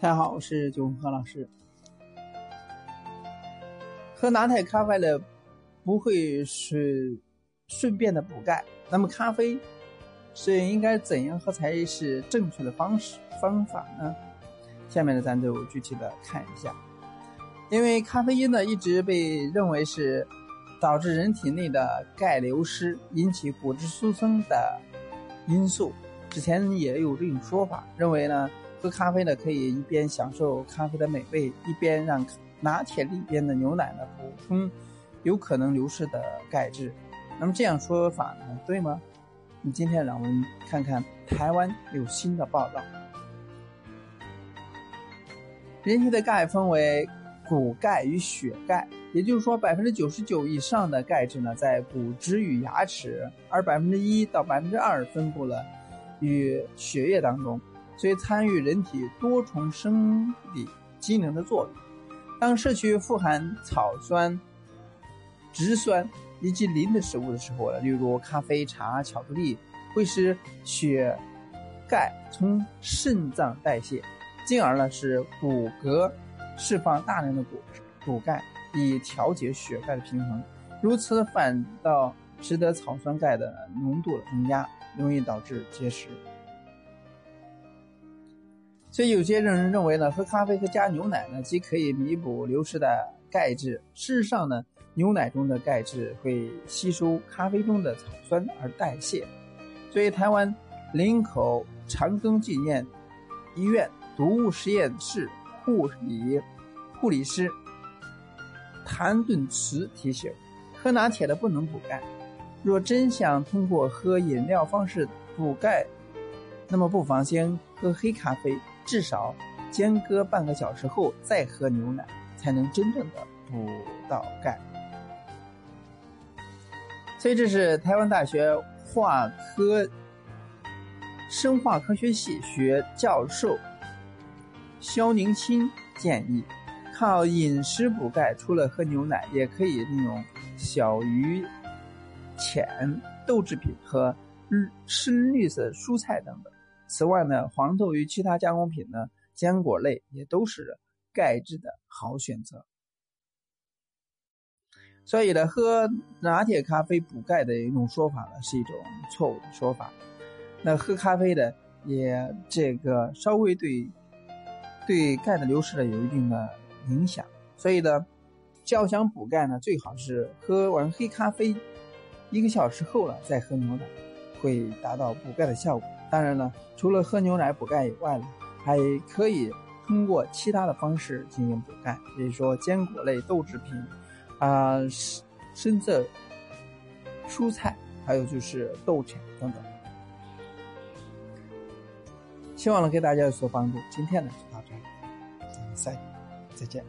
大家好，我是九何老师。喝拿铁咖啡呢，不会是顺便的补钙。那么咖啡是应该怎样喝才是正确的方式方法呢？下面呢，咱就具体的看一下。因为咖啡因呢，一直被认为是导致人体内的钙流失、引起骨质疏松的因素。之前也有这种说法，认为呢。喝咖啡呢，可以一边享受咖啡的美味，一边让拿铁里边的牛奶呢补充有可能流失的钙质。那么这样说法呢，对吗？那今天让我们看看台湾有新的报道。人体的钙分为骨钙与血钙，也就是说，百分之九十九以上的钙质呢在骨质与牙齿，而百分之一到百分之二分布了与血液当中。所以参与人体多重生理机能的作用。当摄取富含草酸、植酸以及磷的食物的时候呢，例如咖啡、茶、巧克力，会使血钙从肾脏代谢，进而呢使骨骼释放大量的骨骨钙，以调节血钙的平衡。如此反倒使得草酸钙的浓度增加，容易导致结石。所以有些人认为呢，喝咖啡和加牛奶呢，既可以弥补流失的钙质。事实上呢，牛奶中的钙质会吸收咖啡中的草酸而代谢。所以，台湾林口长庚纪念医院毒物实验室护理护理师谭顿慈提醒：喝拿铁的不能补钙。若真想通过喝饮料方式补钙，那么不妨先喝黑咖啡。至少间隔半个小时后再喝牛奶，才能真正的补到钙。所以这是台湾大学化科生化科学系学教授肖宁清建议，靠饮食补钙，除了喝牛奶，也可以利用小鱼浅豆制品和深绿色蔬菜等等。此外呢，黄豆与其他加工品呢，坚果类也都是钙质的好选择。所以呢，喝拿铁咖啡补钙的一种说法呢，是一种错误的说法。那喝咖啡的也这个稍微对对钙的流失呢有一定的影响。所以呢，要想补钙呢，最好是喝完黑咖啡一个小时后了再喝牛奶，会达到补钙的效果。当然了，除了喝牛奶补钙以外呢，还可以通过其他的方式进行补钙，比如说坚果类、豆制品，啊，深色蔬菜，还有就是豆豉等等。希望能给大家有所帮助。今天呢就到这里，咱们再再见。